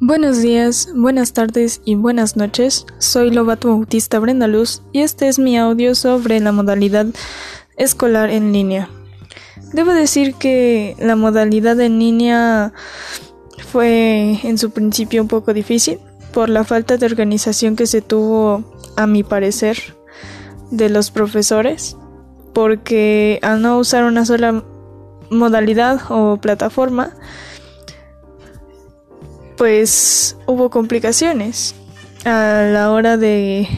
Buenos días, buenas tardes y buenas noches. Soy Lobato Bautista Brenda Luz y este es mi audio sobre la modalidad escolar en línea. Debo decir que la modalidad en línea fue en su principio un poco difícil por la falta de organización que se tuvo, a mi parecer, de los profesores, porque al no usar una sola modalidad o plataforma, pues hubo complicaciones a la hora de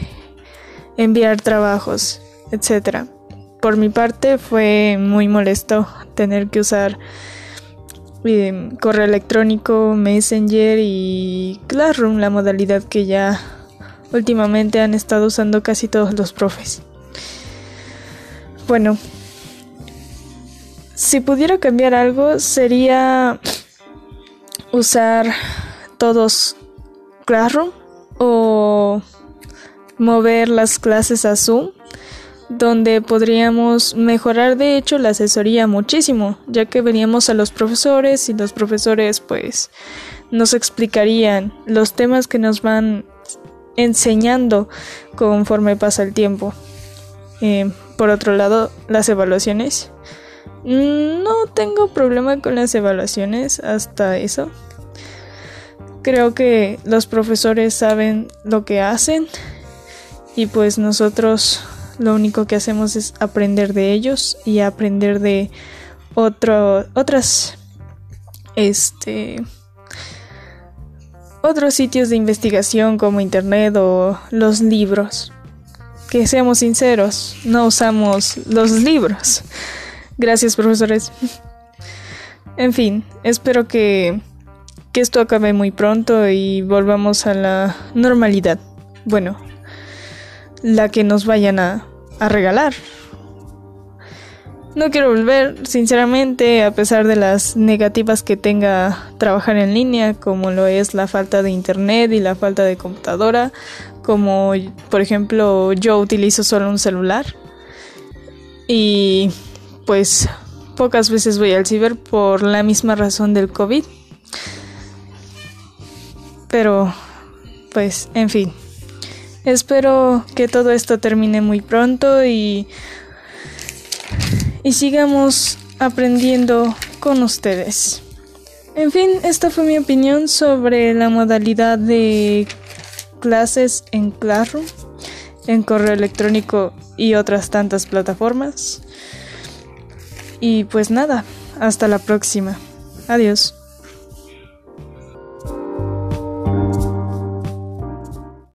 enviar trabajos, etc. Por mi parte fue muy molesto tener que usar eh, correo electrónico, Messenger y Classroom, la modalidad que ya últimamente han estado usando casi todos los profes. Bueno, si pudiera cambiar algo sería usar todos Classroom o mover las clases a Zoom donde podríamos mejorar de hecho la asesoría muchísimo, ya que veníamos a los profesores y los profesores pues nos explicarían los temas que nos van enseñando conforme pasa el tiempo. Eh, por otro lado, las evaluaciones. No tengo problema con las evaluaciones hasta eso. Creo que los profesores saben lo que hacen y pues nosotros lo único que hacemos es aprender de ellos y aprender de otro, otras este otros sitios de investigación como internet o los libros. Que seamos sinceros, no usamos los libros. Gracias, profesores. En fin, espero que que esto acabe muy pronto y volvamos a la normalidad. Bueno, la que nos vayan a, a regalar. No quiero volver, sinceramente, a pesar de las negativas que tenga trabajar en línea, como lo es la falta de internet y la falta de computadora, como por ejemplo yo utilizo solo un celular y pues pocas veces voy al ciber por la misma razón del COVID. Pero, pues, en fin. Espero que todo esto termine muy pronto y, y sigamos aprendiendo con ustedes. En fin, esta fue mi opinión sobre la modalidad de clases en Classroom, en correo electrónico y otras tantas plataformas. Y pues nada, hasta la próxima. Adiós.